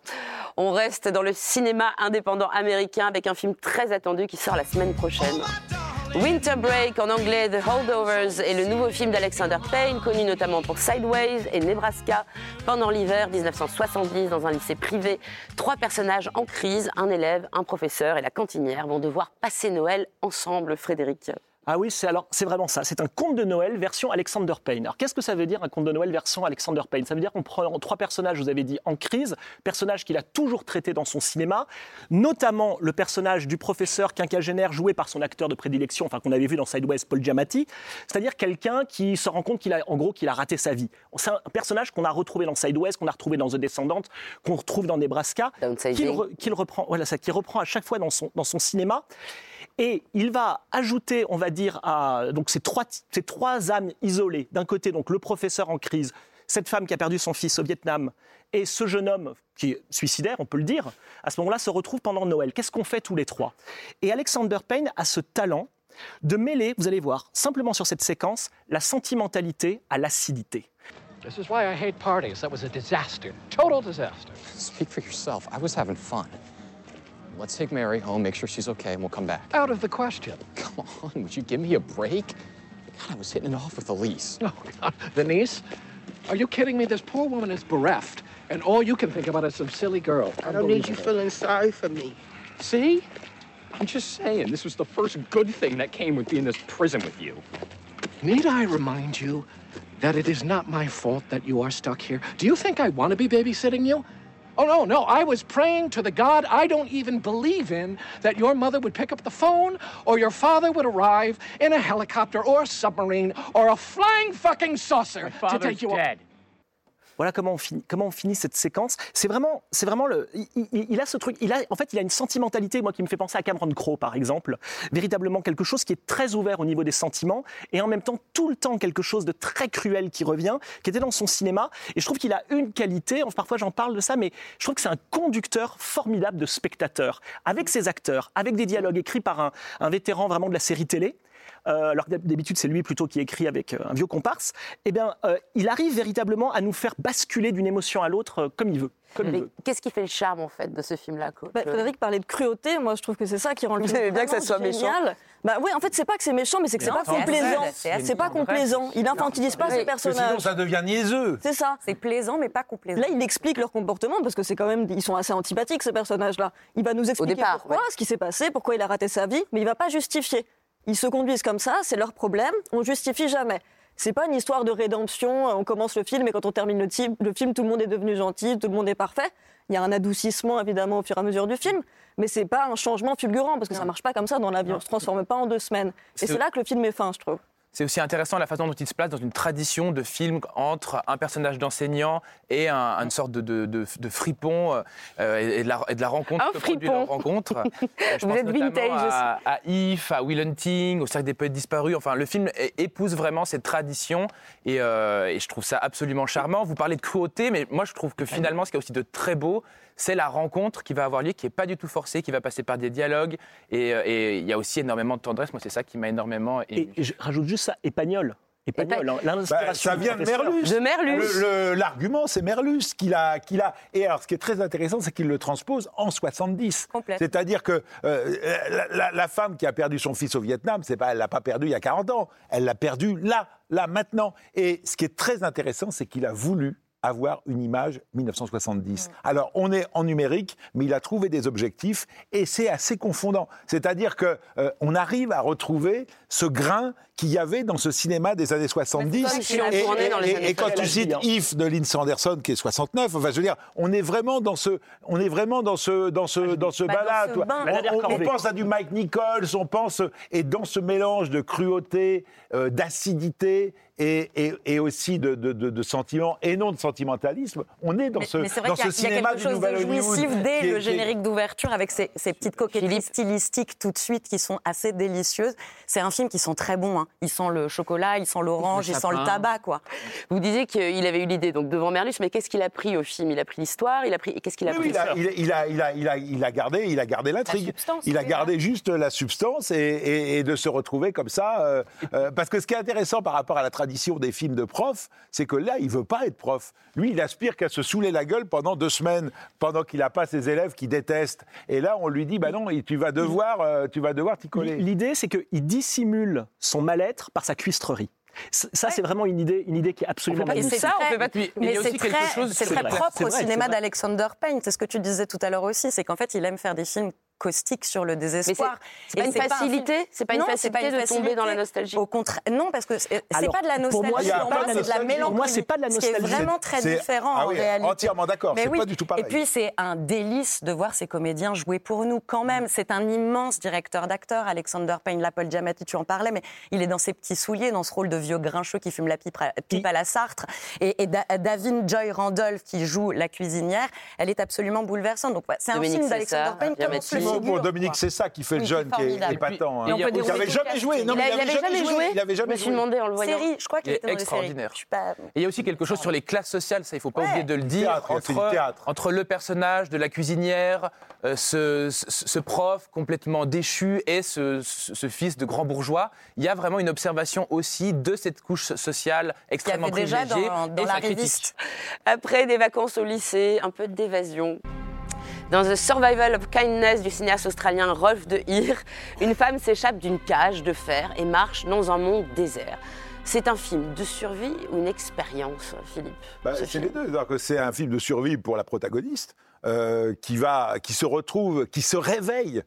On reste dans le cinéma indépendant américain avec un film très attendu qui sort la semaine prochaine. Winter Break, en anglais The Holdovers, est le nouveau film d'Alexander Payne, connu notamment pour Sideways et Nebraska. Pendant l'hiver 1970, dans un lycée privé, trois personnages en crise, un élève, un professeur et la cantinière, vont devoir passer Noël ensemble, Frédéric. Ah oui, c'est alors c'est vraiment ça. C'est un conte de Noël version Alexander Payne. Alors qu'est-ce que ça veut dire un conte de Noël version Alexander Payne? Ça veut dire qu'on prend trois personnages, vous avez dit, en crise, personnages qu'il a toujours traités dans son cinéma, notamment le personnage du professeur quinquagénaire joué par son acteur de prédilection, enfin qu'on avait vu dans Sideways, Paul Giamatti, c'est-à-dire quelqu'un qui se rend compte qu'il a, en gros, qu'il a raté sa vie. C'est un personnage qu'on a retrouvé dans Sideways, qu'on a retrouvé dans The Descendant, qu'on retrouve dans Nebraska, qu'il re- qu'il reprend, voilà, ça, qu'il reprend à chaque fois dans son, dans son cinéma. Et il va ajouter, on va dire, à donc ces trois, ces trois âmes isolées. D'un côté, donc le professeur en crise, cette femme qui a perdu son fils au Vietnam, et ce jeune homme qui est suicidaire, on peut le dire, à ce moment-là, se retrouvent pendant Noël. Qu'est-ce qu'on fait tous les trois? Et Alexander Payne a ce talent de mêler, vous allez voir, simplement sur cette séquence, la sentimentalité à l'acidité. This is why I hate parties. That was a disaster. Total disaster. Speak for yourself. I was having fun. Let's take Mary home, make sure she's okay, and we'll come back. Out of the question. *laughs* Come on, would you give me a break? God, I was hitting it off with Elise. Oh, God. The niece? Are you kidding me? This poor woman is bereft, and all you can think about is some silly girl. I don't need you feeling sorry for me. See? I'm just saying, this was the first good thing that came with being in this prison with you. Need I remind you that it is not my fault that you are stuck here? Do you think I want to be babysitting you? Oh, no, no. I was praying to the God I don't even believe in that your mother would pick up the phone or your father would arrive in a helicopter or a submarine or a flying fucking saucer to take you dead. Voilà comment on finit, cette séquence. C'est vraiment, c'est vraiment le. Il a ce truc. Il a, en fait, il a une sentimentalité, moi, qui me fait penser à Cameron Crowe, par exemple. Véritablement quelque chose qui est très ouvert au niveau des sentiments et en même temps tout le temps quelque chose de très cruel qui revient, qui était dans son cinéma. Et je trouve qu'il a une qualité. Parfois, j'en parle de ça, mais je trouve que c'est un conducteur formidable de spectateurs, avec ses acteurs, avec des dialogues écrits par un, un vétéran vraiment de la série télé. Euh, alors que d'habitude c'est lui plutôt qui écrit avec euh, un vieux comparse, eh bien, euh, il arrive véritablement à nous faire basculer d'une émotion à l'autre euh, comme il veut. Qu'est-ce qui fait le charme en fait de ce film-là Bah, Frédéric parlait de cruauté, moi je trouve que c'est ça qui rend le Vous film bien que ça soit méchant. génial. Bah oui, en fait c'est pas que c'est méchant, mais c'est que c'est pas complaisant. c'est pas complaisant. Il infantilise pas ses Parce que sinon, personnages. ça devient niaiseux. C'est ça. C'est plaisant, mais pas complaisant. Là, il explique leur comportement parce que c'est quand même, ils sont assez antipathiques ces personnages-là. Il va nous expliquer départ, pourquoi, ouais. ce qui s'est passé, pourquoi il a raté sa vie, mais il va pas justifier. Ils se conduisent comme ça, c'est leur problème. On justifie jamais. C'est pas une histoire de rédemption. On commence le film et quand on termine le, film, tout le monde est devenu gentil, tout le monde est parfait. Il y a un adoucissement évidemment au fur et à mesure du film, mais c'est pas un changement fulgurant parce que ça marche pas comme ça dans la vie. On se transforme pas en deux semaines. Et C'est- c'est là que le film est fin, je trouve. C'est aussi intéressant la façon dont il se place dans une tradition de film entre un personnage d'enseignant et un- une sorte de, de- de- de fripon euh, et, et de la, et de la rencontre Un que produit fripon. leur rencontre. Euh, je *laughs* Vous pense êtes notamment vintage à, à If, à Will Hunting, au Cercle des Poètes Disparus. Enfin, le film épouse vraiment cette tradition et, euh, et je trouve ça absolument charmant. Vous parlez de cruauté, mais moi je trouve que finalement, ce qui est aussi de très beau, c'est la rencontre qui va avoir lieu, qui n'est pas du tout forcée, qui va passer par des dialogues. Et euh, et il y a aussi énormément de tendresse. Moi, c'est ça qui m'a énormément ému. Et je rajoute juste ça, Épagnol. Épagnol, hein, Bah, ça vient de. Merlus. De Merlus. L'argument, c'est Merlus qu'il a, qu'il a. Et alors, ce qui est très intéressant, c'est qu'il le transpose en 70. Complète. C'est-à-dire que euh, la, la- la femme qui a perdu son fils au Vietnam, c'est pas, elle l'a pas perdu il y a 40 ans. Elle l'a perdu là, là, maintenant. Et ce qui est très intéressant, c'est qu'il a voulu avoir une image 1970. Alors, on est en numérique, mais il a trouvé des objectifs et c'est assez confondant. C'est-à-dire que euh, on arrive à retrouver ce grain qu'il y avait dans ce cinéma des années 70. comme si on et, tournait dans les et- années et quand tu 70, cites. If de Lindsay Anderson qui est 69, enfin je veux dire, on est vraiment dans ce, on est vraiment dans ce, dans ce, dans ce Bah, bain. On- pense à du Mike Nichols, on pense et dans ce mélange de cruauté, euh, d'acidité. Et, et- et aussi de, de, de- de sentiments et non de sentimentalisme, on est dans Mais, ce, mais c'est vrai dans qu'il y a- ce il y a cinéma quelque du chose nouvel de jouissif Hollywood dès qui est- le est- générique d'ouverture avec ces, ces petites coquetteries Philippe. stylistiques tout de suite qui sont assez délicieuses. C'est un film qui sent très bon. hein. Il sent le chocolat, il sent l'orange, il sent le tabac, quoi. Vous disiez qu'il avait eu l'idée donc devant Merlus, mais qu'est-ce qu'il a pris au film? Il a pris l'histoire, il a pris qu'est-ce qu'il a pris oui, il, a, il, a, il, a, il, a, il, a, il a gardé, il a gardé l'intrigue. substance, Il a oui, gardé juste la substance et, et- et de se retrouver comme ça. euh, euh, parce que ce qui est intéressant par rapport à la tradition des films de prof, c'est que là, il veut pas être prof. Lui, il aspire qu'à se saouler la gueule pendant deux semaines, pendant qu'il n'a pas ses élèves qui détestent. Et là, on lui dit, bah non, tu vas devoir, euh, tu vas devoir t'y coller. L'idée, c'est qu'il dissimule son mal-être par sa cuistrerie. Ça, c'est vraiment une idée, une idée qui est absolument pas Et tout magnifique. c'est ça, on fait pas. Puis, Mais aussi c'est très, chose- propre au cinéma d'Alexander Payne. C'est ce que tu disais tout à l'heure aussi. C'est qu'en fait, il aime faire des films caustiques sur le c'est désespoir. c'est pas une facilité, c'est pas une c'est facilité de tomber dans la nostalgie. Au contraire, non, parce que c'est c'est pas de la nostalgie. c'est de la nostalgie. mélancolie. Pour moi, c'est pas de la nostalgie. vraiment très C'est- différent ah en réalité. entièrement d'accord, Mais c'est oui. pas du tout pareil. Et puis, c'est un délice de voir ces comédiens jouer pour nous quand même. C'est un immense directeur d'acteurs, Alexander Payne, la Paul Giamatti, tu en parlais, mais il est dans ses petits souliers, dans ce rôle de vieux grincheux qui fume la pipe, à- pipe à la Sartre. Et, et Da- Davine Joy Randolph qui joue la cuisinière, elle est absolument bouleversante. Donc, ouais, c'est un film d'Alexander Payne comme figure. Pour Dominique, c'est ça qui fait le jeune, qui est épatant. hein. Il dérouler avait tout jamais joué. Il, mais a- il avait jamais joué. Je me jamais suis joué. demandé en le voyant. Série, je crois qu'il était extraordinaire. Il y a aussi quelque chose sur les classes sociales, ça il faut pas oublier de le dire, entre, le personnage de la cuisinière, euh, ce, prof complètement déchu et ce, fils de grand bourgeois. Il y a vraiment une observation aussi de cette couche sociale extrêmement avait déjà privilégiée dans- dans et La. Après des vacances au lycée, un peu d'évasion. Dans The Survival of Kindness du cinéaste australien Rolf de Heer, une femme s'échappe d'une cage de fer et marche dans un monde désert. C'est un film de survie ou une expérience, Philippe Bah, ce c'est les deux. C'est un film de survie pour la protagoniste euh, qui va, qui se retrouve, qui se réveille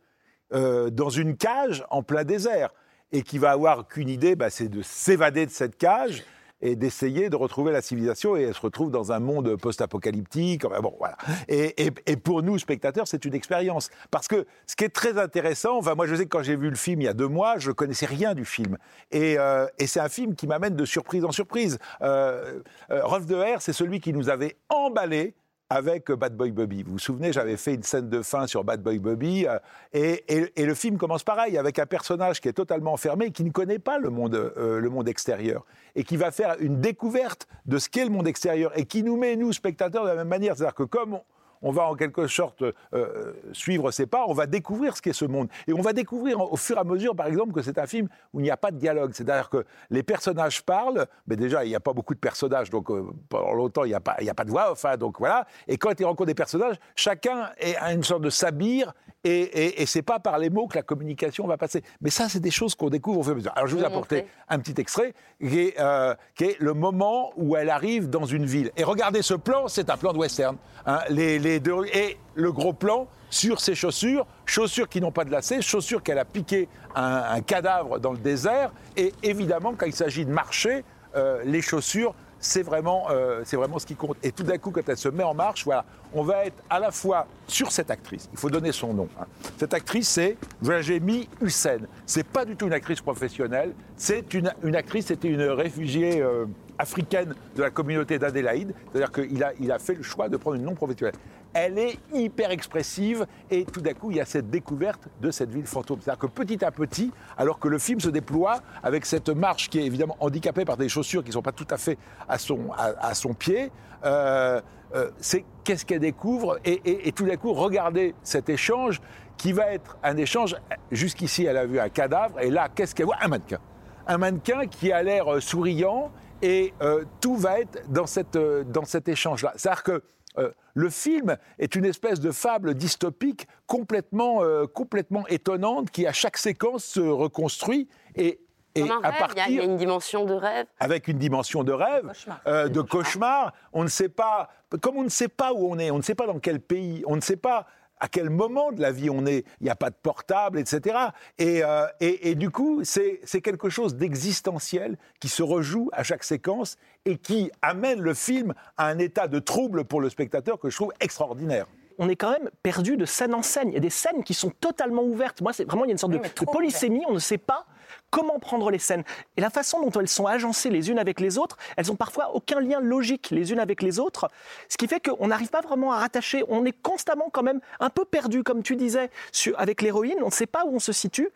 euh, dans une cage en plein désert et qui va avoir qu'une idée, bah, c'est de s'évader de cette cage et d'essayer de retrouver la civilisation et elle se retrouve dans un monde post-apocalyptique. Bon, voilà. Et, pour nous, spectateurs, c'est une expérience. Parce que ce qui est très intéressant, enfin, moi je sais que quand j'ai vu le film il y a deux mois, je connaissais rien du film. Et, euh, et c'est un film qui m'amène de surprise en surprise. Euh, euh, Rolf c'est celui qui nous avait emballé avec Bad Boy Bobby. Vous vous souvenez, j'avais fait une scène de fin sur Bad Boy Bobby, euh, et, et- le film commence pareil, avec un personnage qui est totalement enfermé, qui ne connaît pas le monde, euh, le monde extérieur, et qui va faire une découverte de ce qu'est le monde extérieur, et qui nous met, nous, spectateurs, de la même manière. C'est-à-dire que comme on va en quelque sorte euh, suivre ses pas, on va découvrir ce qu'est ce monde. Et on va découvrir au fur et à mesure, par exemple, que c'est un film où il n'y a pas de dialogue. C'est-à-dire que les personnages parlent, mais déjà, il n'y a pas beaucoup de personnages, donc euh, pendant longtemps, il n'y a, pas- il a pas de voix, enfin, donc voilà. Et quand ils rencontrent des personnages, chacun a une sorte de sabir, et, et, et c'est pas par les mots que la communication va passer. Mais ça, c'est des choses qu'on découvre au fur et à mesure. Alors, je vous ai Vous apporté un petit extrait qui est, euh, qui est le moment où elle arrive dans une ville. Et regardez ce plan, c'est un plan de western. hein. les, les deux, et le gros plan sur ses chaussures, chaussures qui n'ont pas de lacets, chaussures qu'elle a piqué un, un cadavre dans le désert. Et évidemment, quand il s'agit de marcher, euh, les chaussures, c'est vraiment, euh, vraiment ce qui compte. Et tout d'un coup, quand elle se met en marche, voilà, on va être à la fois sur cette actrice. Il faut donner son nom. hein. Cette actrice, c'est Vrajemi Hussein. C'est pas du tout une actrice professionnelle. C'est une, une actrice, c'était une réfugiée euh, africaine de la communauté d'Adélaïde. C'est-à-dire qu'il a, il a fait le choix de prendre une non professionnelle. Elle est hyper expressive et tout d'un coup, il y a cette découverte de cette ville fantôme. C'est-à-dire que petit à petit, alors que le film se déploie avec cette marche qui est évidemment handicapée par des chaussures qui ne sont pas tout à fait à son, pied, euh, euh, c'est qu'est-ce qu'elle découvre et, tout d'un coup, regardez cet échange qui va être un échange. Jusqu'ici, elle a vu un cadavre et là, qu'est-ce qu'elle voit? Un mannequin. Un mannequin qui a l'air euh, souriant et tout va être dans, cette, dans cet échange-là. C'est-à-dire que euh, le film est une espèce de fable dystopique complètement, euh, complètement étonnante qui, à chaque séquence, se reconstruit et, et Comme un à rêve, partir il y, a une dimension de rêve. avec une dimension de rêve, euh, de cauchemar. On ne sait pas, comme on ne sait pas où on est, on ne sait pas dans quel pays, on ne sait pas à quel moment de la vie on est. Il n'y a pas de portable, etc. Et, euh, et- et du coup, c'est c'est quelque chose d'existentiel qui se rejoue à chaque séquence et qui amène le film à un état de trouble pour le spectateur que je trouve extraordinaire. on est quand même perdu de scène en scène. Il y a des scènes qui sont totalement ouvertes. Moi, c'est vraiment, il y a une sorte de, de polysémie. On ne sait pas comment prendre les scènes. Et la façon dont elles sont agencées les unes avec les autres, elles ont parfois aucun lien logique les unes avec les autres. Ce qui fait qu'on n'arrive pas vraiment à rattacher. On est constamment quand même un peu perdu, comme tu disais, sur- avec l'héroïne. On ne sait pas où on se situe.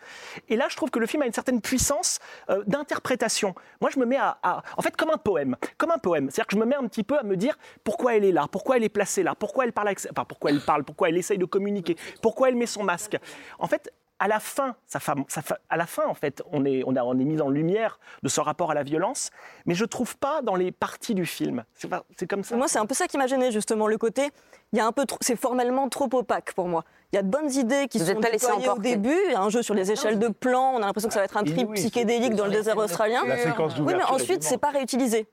Et là, je trouve que le film a une certaine puissance euh, d'interprétation. Moi, je me mets à, En fait, comme un poème. Comme un poème. C'est-à-dire que je me mets un petit peu à me dire pourquoi elle est là, pourquoi elle est placée là, pourquoi elle parle. Enfin, pourquoi elle parle, pourquoi elle essaye de communiquer, pourquoi elle met son masque. En fait, à la fin, ça fa- ça fa- à la fin, en fait, on est, on, a- on est mis en lumière de ce rapport à la violence, mais je trouve pas dans les parties du film. C'est pas- c'est comme ça. Moi, c'est un peu ça qui m'a gêné, justement, le côté. Il y a un peu c'est formellement trop opaque pour moi. Il y a de bonnes idées qui Vous sont déployées au début. Il y a un jeu sur les échelles de plans. On a l'impression que ça va être un trip Oui, c'est- psychédélique dans le désert australien. La séquence Oui, mais ensuite, c'est pas réutilisé.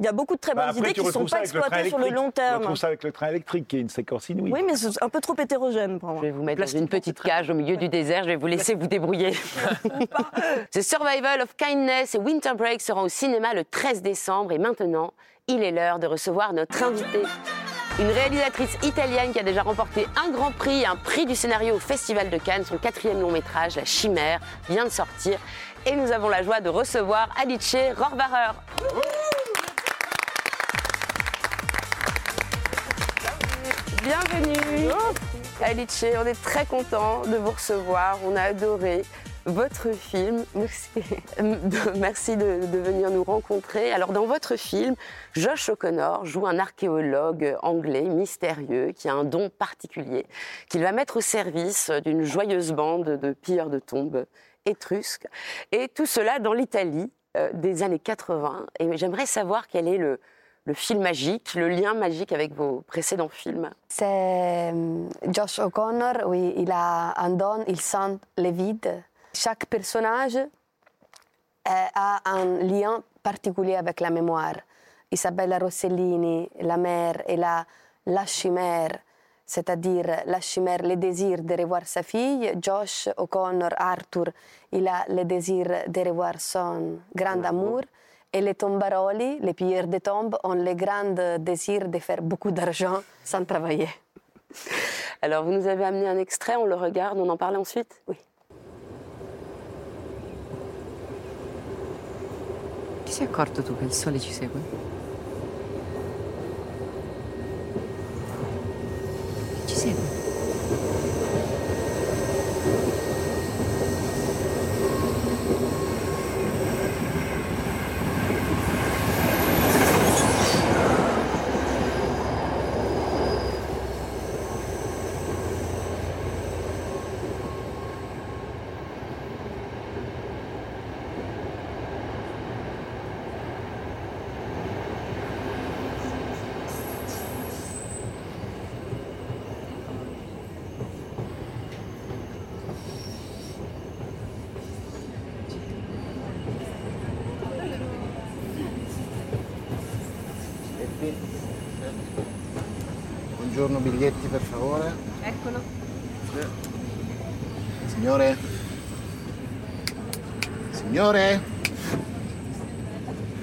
Il y a beaucoup de très bonnes Bah, après, idées qui ne sont pas le exploitées sur le long terme. retrouves ça avec le train électrique, qui est une séquence inouïe. Oui, mais c'est un peu trop hétérogène pour moi. Je vais vous mettre dans une petite cage au milieu du désert, je vais vous laisser vous débrouiller. *laughs* The Survival of Kindness et Winter Break seront au cinéma le 13 décembre et maintenant, il est l'heure de recevoir notre invitée. Une réalisatrice italienne qui a déjà remporté un grand prix et un prix du scénario au Festival de Cannes. Son quatrième long métrage, La Chimère, vient de sortir. Et nous avons la joie de recevoir Alice Rohrwacher. Bienvenue Alice, on est très content de vous recevoir, on a adoré votre film. Merci, de, *laughs* merci de, de venir nous rencontrer. Alors dans votre film, Josh O'Connor joue un archéologue anglais mystérieux qui a un don particulier qu'il va mettre au service d'une joyeuse bande de pilleurs de tombes étrusques. Et tout cela dans l'Italie euh, des années 80. Et j'aimerais savoir quel est le, le film magique, le lien magique avec vos précédents films. C'est euh, Josh O'Connor, oui, il a un don, il sent les vides. Chaque personnage euh, a un lien particulier avec la mémoire. Isabella Rossellini, la mère, elle a la chimère, c'est-à-dire la chimère, le désir de revoir sa fille. Josh O'Connor, Arthur, il a le désir de revoir son grand amour. Et les tombaroli, les pilleurs de tombes, ont le grand désir de faire beaucoup d'argent sans travailler. Alors, vous nous avez amené un extrait, on le regarde, on en parle ensuite? Oui. Ti sei accorto tu che il sole ci segue? Ci segue? Buongiorno, biglietti per favore. Eccolo. Signore? Signore?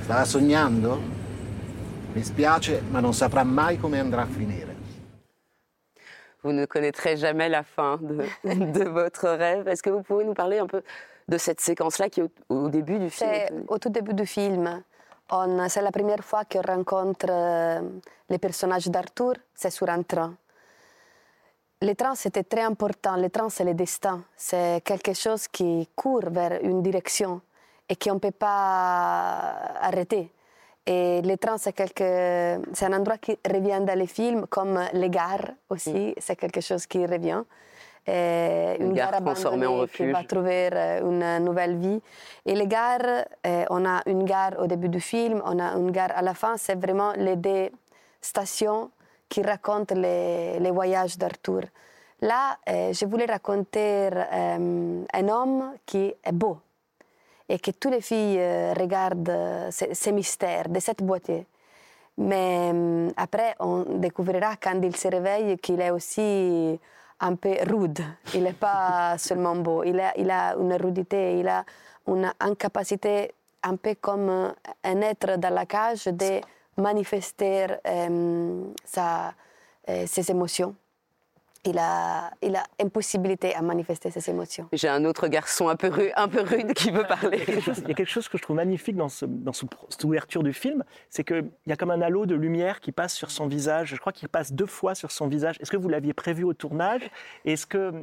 Stava sognando? Mi spiace, ma non saprà mai come andrà a finire. Vous ne connaîtrez jamais la fin de, *laughs* de votre rêve. Est-ce que vous pouvez nous parler un peu de cette séquence-là qui est au, au début du film? C'est au tout début du film. On- C'est la première fois qu'on rencontre euh, les personnages d'Arthur, c'est sur un train. Le train, c'était très important. Le train, c'est le destin. C'est quelque chose qui court vers une direction et qu'on ne peut pas arrêter. Et le train, c'est quelque... c'est un endroit qui revient dans les films, comme les gares aussi, c'est quelque chose qui revient. Et Une gare transformée en qui va trouver euh, une nouvelle vie. Et les gares, euh, on a une gare au début du film, on a une gare à la fin. C'est vraiment les deux stations qui racontent les, les voyages d'Arthur. Là, je voulais raconter un homme qui est beau et que toutes les filles regardent ces, mystères de cette beauté. Mais euh, après, on découvrira quand il se réveille qu'il est aussi un peu rude. Il n'est pas *laughs* seulement beau. Il a, il a une rudité, il a une incapacité un peu comme un être dans la cage de manifester euh, sa- euh, ses émotions. Il a, il a impossibilité à manifester ses émotions. J'ai un autre garçon un peu, ru- un peu rude qui veut parler. Il y a quelque chose- il y a quelque chose que je trouve magnifique dans, ce- dans ce- cette ouverture du film, c'est qu'il y a comme un halo de lumière qui passe sur son visage. Je crois qu'il passe deux fois sur son visage. Est-ce que vous l'aviez prévu au tournage? Est-ce que-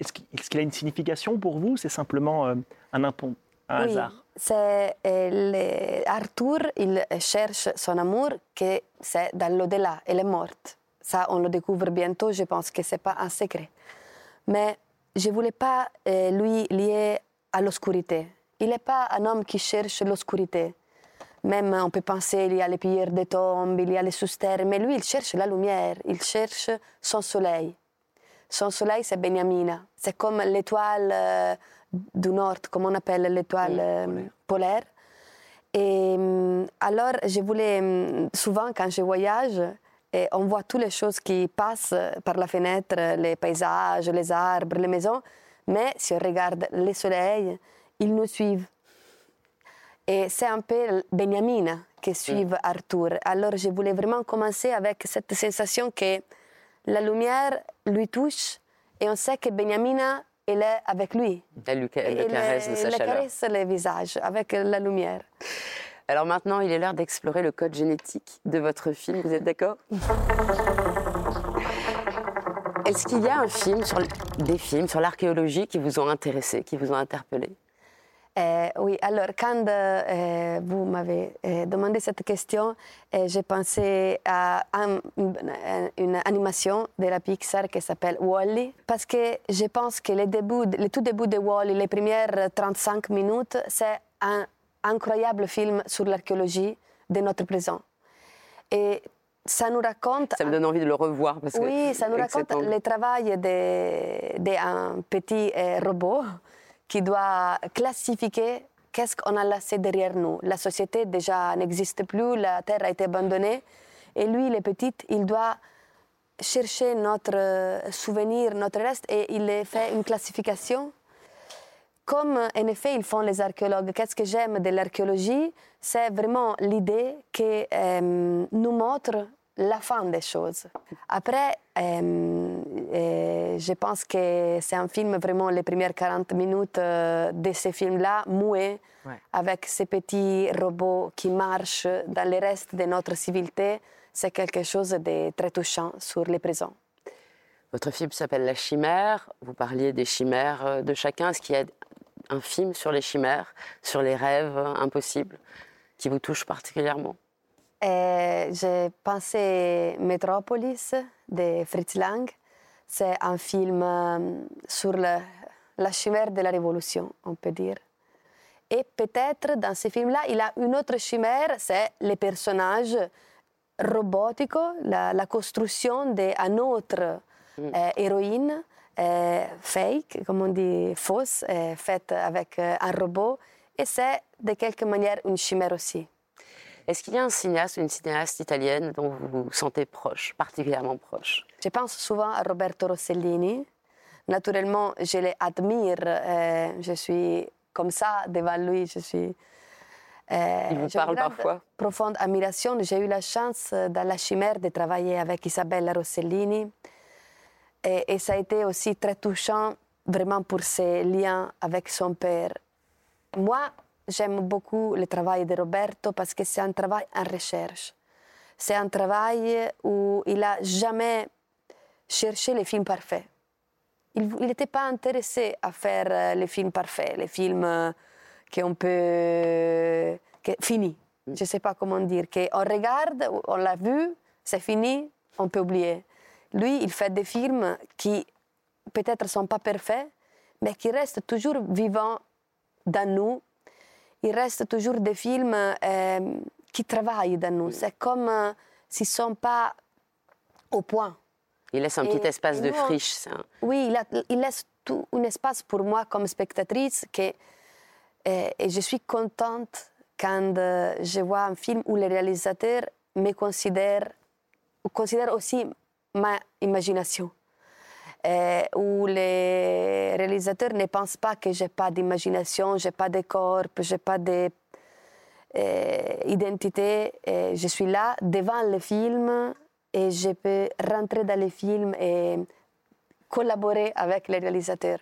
est-ce qu'il est-ce qu'il a une signification pour vous? Ou C'est simplement euh, un impont, un Oui, hasard c'est euh, Arthur, il cherche son amour que c'est dans l'au-delà, elle est morte. Ça, on le découvre bientôt, je pense que c'est pas un secret. Mais je voulais pas euh, lui lier à l'obscurité. Il n'est pas un homme qui cherche l'obscurité. Même on peut penser il y a les pierres des tombes, il y a les sous-terres, mais lui il cherche la lumière, il cherche son soleil. Son soleil, c'est Beniamina. C'est comme l'étoile euh, du Nord, comme on appelle l'étoile euh, polaire. Et hum, alors, je voulais, hum, souvent quand je voyage, et on voit toutes les choses qui passent par la fenêtre, les paysages, les arbres, les maisons, mais si on regarde le soleil, ils nous suivent. Et c'est un peu Beniamina qui suit Arthur. Alors je voulais vraiment commencer avec cette sensation que la lumière lui touche et on sait que Beniamina, elle est avec lui. Elle lui ca- elle le Elle- caresse de sa elle chaleur. caresse le visage avec la lumière. Alors maintenant, il est l'heure d'explorer le code génétique de votre film. Vous êtes d'accord? Est-ce qu'il y a un film sur des films sur l'archéologie qui vous ont intéressé, qui vous ont interpellé? Euh, oui, alors quand euh, vous m'avez euh, demandé cette question, j'ai pensé à un- une, animation de la Pixar qui s'appelle Wall-E, parce que je pense que le, début, le tout début de Wall-E, les premières 35 minutes, c'est un incroyable film sur l'archéologie de notre présent. Et ça nous raconte... Ça me donne envie de le revoir. Parce que Oui, ça nous raconte le travail d'un petit euh, robot qui doit classifier qu'est-ce qu'on a laissé derrière nous. La société déjà n'existe plus, la Terre a été abandonnée, et lui, le petit, il doit chercher notre euh, souvenir, notre reste, et il fait une classification comme en effet ils font les archéologues. Qu'est-ce que j'aime de l'archéologie? C'est vraiment l'idée que euh, nous montre la fin des choses. Après, euh, euh, je pense que c'est un film vraiment les premières 40 minutes de ce film-là, muet, avec ces petits robots qui marchent dans le reste de notre civilité. C'est quelque chose de très touchant sur le présent. Votre film s'appelle La chimère. Vous parliez des chimères de chacun. Est-ce qu'il y a un film sur les chimères, sur les rêves euh, impossibles, qui vous touche particulièrement? Et j'ai pensé Metropolis de Fritz Lang. C'est un film euh, sur le- la chimère de la révolution, on peut dire. Et peut-être dans ce film-là, il a une autre chimère, c'est les personnages robotiques, la, la construction d'une autre euh, héroïne euh, fake, comme on dit, fausse, euh, faite avec euh, un robot. Et c'est de quelque manière une chimère aussi. Est-ce qu'il y a un cinéaste ou une cinéaste italienne dont vous vous sentez proche, particulièrement proche? Je pense souvent à Roberto Rossellini. Naturellement, je l'admire. euh, je suis comme ça devant lui. Je suis. euh, Il vous parle parfois? Profonde admiration. J'ai eu la chance euh, dans La Chimère de travailler avec Isabella Rossellini. Et, ça a été aussi très touchant, vraiment pour ses liens avec son père. Moi, j'aime beaucoup le travail de Roberto parce que c'est un travail en recherche. C'est un travail où il n'a jamais cherché les films parfaits. Il n'était pas intéressé à faire euh, les films parfaits, les films euh, qu'on peut. Que, finis. Je ne sais pas comment dire. Qu'on regarde, on l'a vu, c'est fini, on peut oublier. Lui, il fait des films qui peut-être ne sont pas parfaits, mais qui restent toujours vivants dans nous. Il reste toujours des films euh, qui travaillent dans nous. C'est comme euh, s'ils ne sont pas au point. Il laisse un Et- petit espace de nous, friche. un- Oui, il, a- il laisse tout un espace pour moi comme spectatrice que, euh, et je suis contente quand je vois un film où le réalisateur me considère, considère aussi ma imagination. Euh, où les réalisateurs ne pensent pas que j'ai pas d'imagination, j'ai pas de corps, j'ai pas d'identité. je suis là devant le film et je peux rentrer dans le film et collaborer avec les réalisateurs.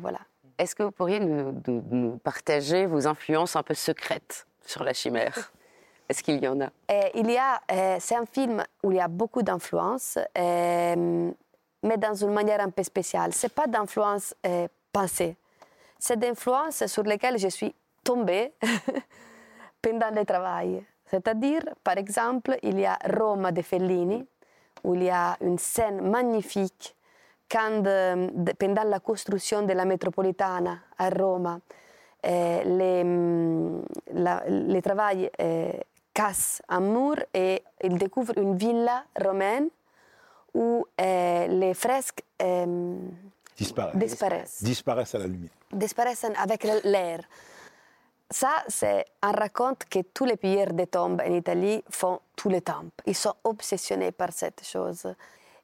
Voilà. Est-ce que vous pourriez nous partager vos influences un peu secrètes sur la chimère? Est-ce qu'il y en a? Et il y a, euh, c'est un film où il y a beaucoup d'influence, euh, mais dans une manière un peu spéciale. C'est pas d'influence pensée, c'est d'influence sur lesquelles je suis tombée *laughs* pendant le travail. C'est-à-dire, par exemple, il y a Rome de Fellini, où il y a une scène magnifique quand, pendant la construction de la métropolitana à Rome, les, la- casse un mur et il découvre une villa romaine où euh, les fresques euh, Disparaissent. disparaissent, Disparaissent à la lumière. disparaissent avec l'air. Ça, c'est un raconte que tous les pilleurs de tombes en Italie font tout le temps. Ils sont obsessionnés par cette chose.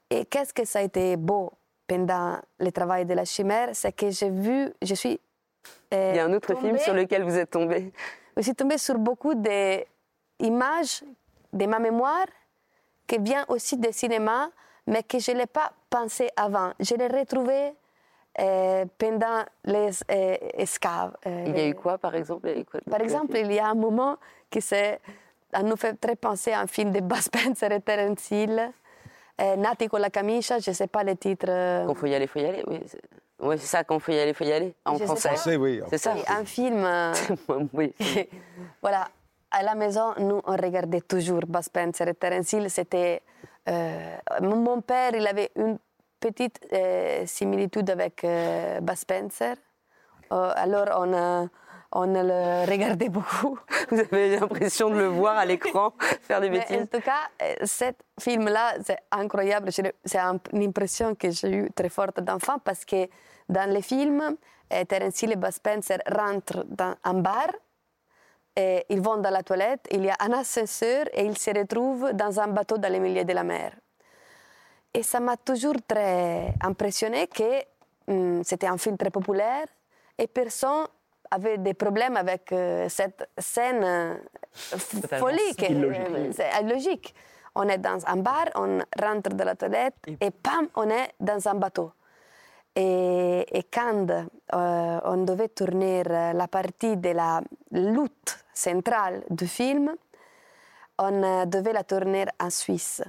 Et qu'est-ce que ça a été beau pendant le travail de la chimère, c'est que j'ai vu, je suis. euh, Il y a un autre film tombée- sur lequel vous êtes tombé. je suis tombée sur beaucoup d'images de ma mémoire qui viennent aussi du cinéma, mais que je n'ai pas pensé avant. Je les retrouvées euh, pendant les euh, escaves. euh, Il y a eu quoi, par exemple? Il y a eu quoi- Par exemple, il y a un moment qui nous fait très penser à un film de Bud *laughs* Spencer et Terence Hill, euh, Nati con la camicia, je ne sais pas le titre. Quand faut y aller, faut y aller. Oui, c'est ouais, c'est ça, quand faut y aller, faut y aller. En Je sais français. pas. Français, oui, en C'est ça. Oui, un film. euh, *laughs* oui. *laughs* voilà, à la maison, nous, on regardait toujours Bud Spencer et Terence Hill. C'était. euh, mon père, il avait une petite euh, similitude avec euh, Bud Spencer. Euh, alors, on, on le regardait *laughs* beaucoup. Vous avez l'impression de le voir à l'écran *laughs* faire des Mais bêtises. en tout cas, ce film-là, c'est incroyable. C'est un- une impression que j'ai eue très forte d'enfant parce que dans le film, euh, Terence Hill et Bud Spencer rentrent dans un bar. Et ils vont dans la toilette, il y a un ascenseur et ils se retrouvent dans un bateau dans le milieu de la mer. Et ça m'a toujours très impressionné que hum, c'était un film très populaire et personne avait des problèmes avec euh, cette scène euh, folie. euh, c'est illogique. On est dans un bar, on rentre dans la toilette et pam, on est dans un bateau. Et, et quand euh, on devait tourner la partie de la lutte centrale du film, on euh, devait la tourner en Suisse.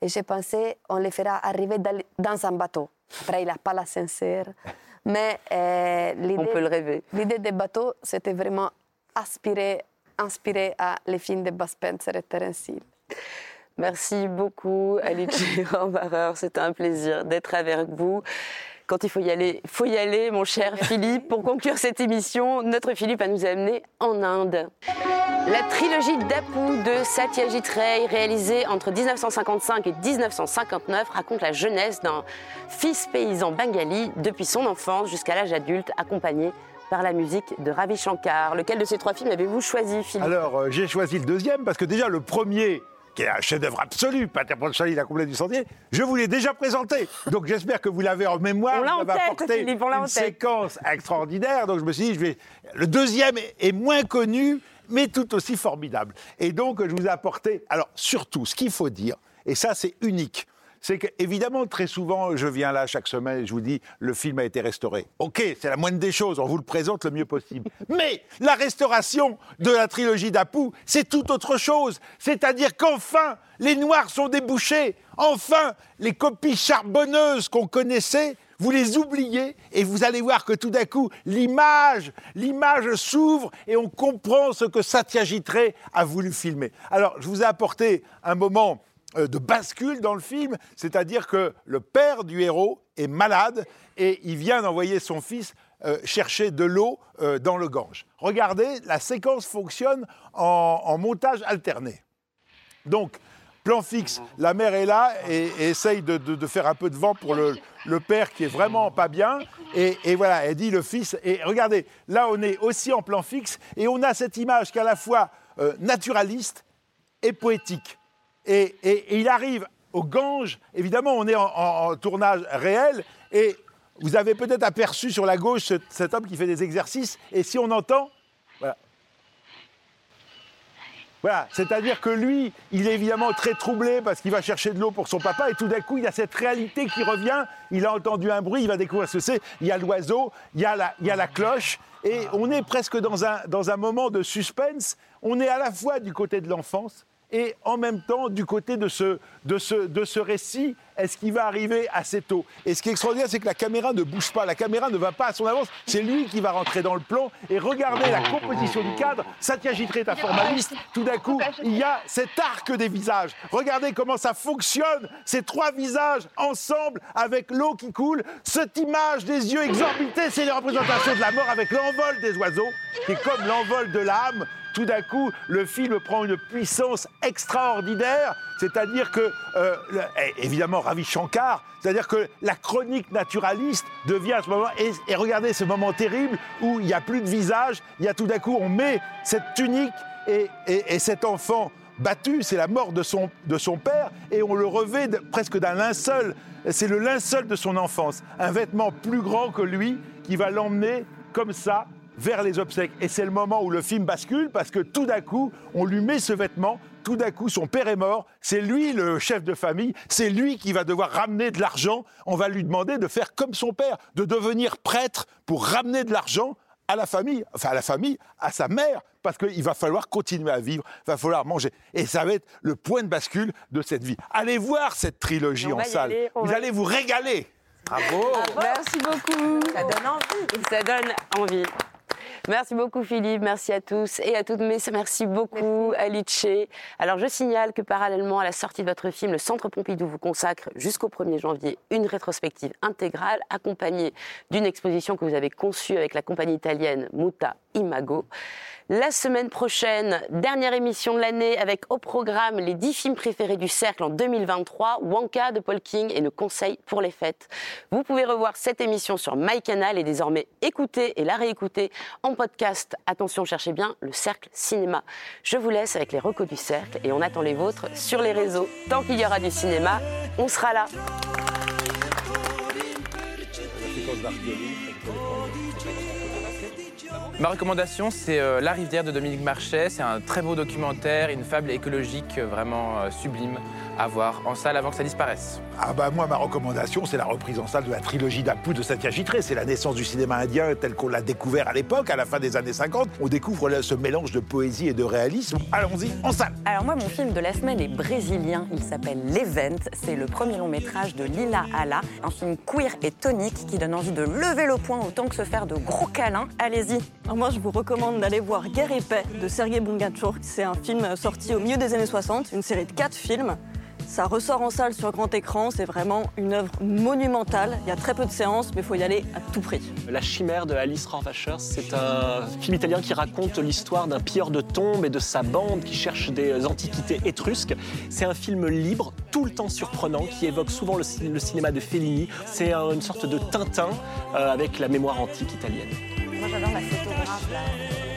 Et j'ai pensé, on les fera arriver dans, un bateau. Après, il n'a pas l'ascenseur. Mais euh. L'idée des bateaux, c'était vraiment aspiré, inspiré à les films de Bud Spencer et Terence Hill. Merci beaucoup, Alice Rambarer. C'était un plaisir d'être avec vous. Quand il faut y aller, il faut y aller, mon cher *laughs* Philippe. Pour conclure cette émission, notre Philippe va nous amener en Inde. La trilogie d'Apu de Satyajit Ray, réalisée entre 1955 et 1959, raconte la jeunesse d'un fils paysan bengali depuis son enfance jusqu'à l'âge adulte, accompagné par par la musique de Ravi Shankar. Lequel de ces trois films avez-vous choisi, Philippe? Alors, euh, j'ai choisi le deuxième parce que déjà, le premier, qui est un chef-d'œuvre absolu, Pater Ponchali, la complète du sentier, je vous l'ai déjà présenté. Donc, j'espère que vous l'avez en mémoire. On l'a Vous en tête, apporté Philippe, on l'a en une tête. séquence extraordinaire. Donc, je me suis dit, je vais... le deuxième est moins connu, mais tout aussi formidable. Et donc, je vous ai apporté. Alors, surtout, ce qu'il faut dire, et ça, c'est unique. C'est qu'évidemment, très souvent, je viens là chaque semaine et je vous dis, le film a été restauré. Ok, c'est la moindre des choses, on vous le présente le mieux possible. *laughs* Mais la restauration de la trilogie d'Apu, c'est tout autre chose. C'est-à-dire qu'enfin, les Noirs sont débouchés. Enfin, les copies charbonneuses qu'on connaissait, vous les oubliez et vous allez voir que tout d'un coup, l'image, l'image s'ouvre et on comprend ce que Satyajit Ray a voulu filmer. Alors, je vous ai apporté un moment de bascule dans le film, c'est-à-dire que le père du héros est malade et il vient d'envoyer son fils euh, chercher de l'eau euh, dans le Gange. Regardez, la séquence fonctionne en, montage alterné. Donc, plan fixe, la mère est là et, essaye de, faire un peu de vent pour le, père qui est vraiment pas bien. Et, voilà, elle dit le fils. Et regardez, là, on est aussi en plan fixe et on a cette image qui est à la fois euh, naturaliste et poétique. Et, il arrive au Gange, évidemment, on est en, tournage réel, et vous avez peut-être aperçu sur la gauche ce- cet homme qui fait des exercices, et si on entend, voilà. Voilà, c'est-à-dire que lui, il est évidemment très troublé parce qu'il va chercher de l'eau pour son papa et tout d'un coup, il y a cette réalité qui revient. Il a entendu un bruit, il va découvrir ce que c'est. Il y a l'oiseau, il y a la, il y a la cloche et on est presque dans un, dans un moment de suspense. On est à la fois du côté de l'enfance et en même temps du côté de ce, récit, est-ce qu'il va arriver assez tôt? Et ce qui est extraordinaire, c'est que la caméra ne bouge pas, la caméra ne va pas à son avance, c'est lui qui va rentrer dans le plan, et regardez la composition du cadre, Satyajit est un formaliste, tout d'un coup, il y a cet arc des visages. Regardez comment ça fonctionne, ces trois visages ensemble, avec l'eau qui coule, cette image des yeux exorbités, c'est les représentations de la mort avec l'envol des oiseaux, qui est comme l'envol de l'âme, tout d'un coup, le film prend une puissance extraordinaire, c'est-à-dire que, euh, et évidemment, Ravi Shankar, c'est-à-dire que la chronique naturaliste devient à ce moment, et, et regardez ce moment terrible où il n'y a plus de visage, il y a tout d'un coup, on met cette tunique et, et- et cet enfant battu, c'est la mort de son, de son père, et on le revêt presque d'un linceul, c'est le linceul de son enfance, un vêtement plus grand que lui qui va l'emmener comme ça vers les obsèques. Et c'est le moment où le film bascule parce que tout d'un coup, on lui met ce vêtement. Tout d'un coup, son père est mort. C'est lui le chef de famille. C'est lui qui va devoir ramener de l'argent. On va lui demander de faire comme son père, de devenir prêtre pour ramener de l'argent à la famille, enfin à la famille, à sa mère, parce qu'il va falloir continuer à vivre, il va falloir manger. Et ça va être le point de bascule de cette vie. Allez voir cette trilogie On en salle. aller, Vous va- allez vous régaler. Bravo. Merci beaucoup. Ça donne envie. Ça donne envie. Merci beaucoup Philippe, merci à tous et à toutes mes merci beaucoup Alice. Alors je signale que parallèlement à la sortie de votre film, le Centre Pompidou vous consacre jusqu'au 1er janvier une rétrospective intégrale accompagnée d'une exposition que vous avez conçue avec la compagnie italienne Muta Imago. La semaine prochaine, dernière émission de l'année avec au programme les 10 films préférés du cercle en 2023, Wonka de Paul King et le conseil pour les fêtes. Vous pouvez revoir cette émission sur MyCanal et désormais écouter et la réécouter en podcast. Attention, cherchez bien le cercle cinéma. Je vous laisse avec les recos du cercle et on attend les vôtres sur les réseaux. Tant qu'il y aura du cinéma, on sera là. Ma recommandation, c'est euh, La rivière de Dominique Marchais. C'est un très beau documentaire, une fable écologique euh, vraiment euh, sublime à voir en salle avant que ça disparaisse. Ah bah moi, ma recommandation, c'est la reprise en salle de la trilogie d'Apu de Satyajit Ray. C'est la naissance du cinéma indien tel qu'on l'a découvert à l'époque, à la fin des années 50. On découvre là, ce mélange de poésie et de réalisme. Allons-y, en salle Alors moi, mon film de la semaine est brésilien. Il s'appelle L'Event. C'est le premier long métrage de Lila Ala, un film queer et tonique qui donne envie de lever le poing autant que se faire de gros câlins. Allez-y. Alors moi, je vous recommande d'aller voir Guerre et paix de Sergei Bungachour. C'est un film sorti au milieu des années 60, une série de quatre films. Ça ressort en salle sur grand écran, c'est vraiment une œuvre monumentale. Il y a très peu de séances, mais il faut y aller à tout prix. La chimère de Alice Rohrwacher, c'est un film italien qui raconte l'histoire d'un pilleur de tombes et de sa bande qui cherche des antiquités étrusques. C'est un film libre, tout le temps surprenant, qui évoque souvent le, ci- le cinéma de Fellini. C'est un- une sorte de Tintin euh, avec la mémoire antique italienne. Moi, j'adore la.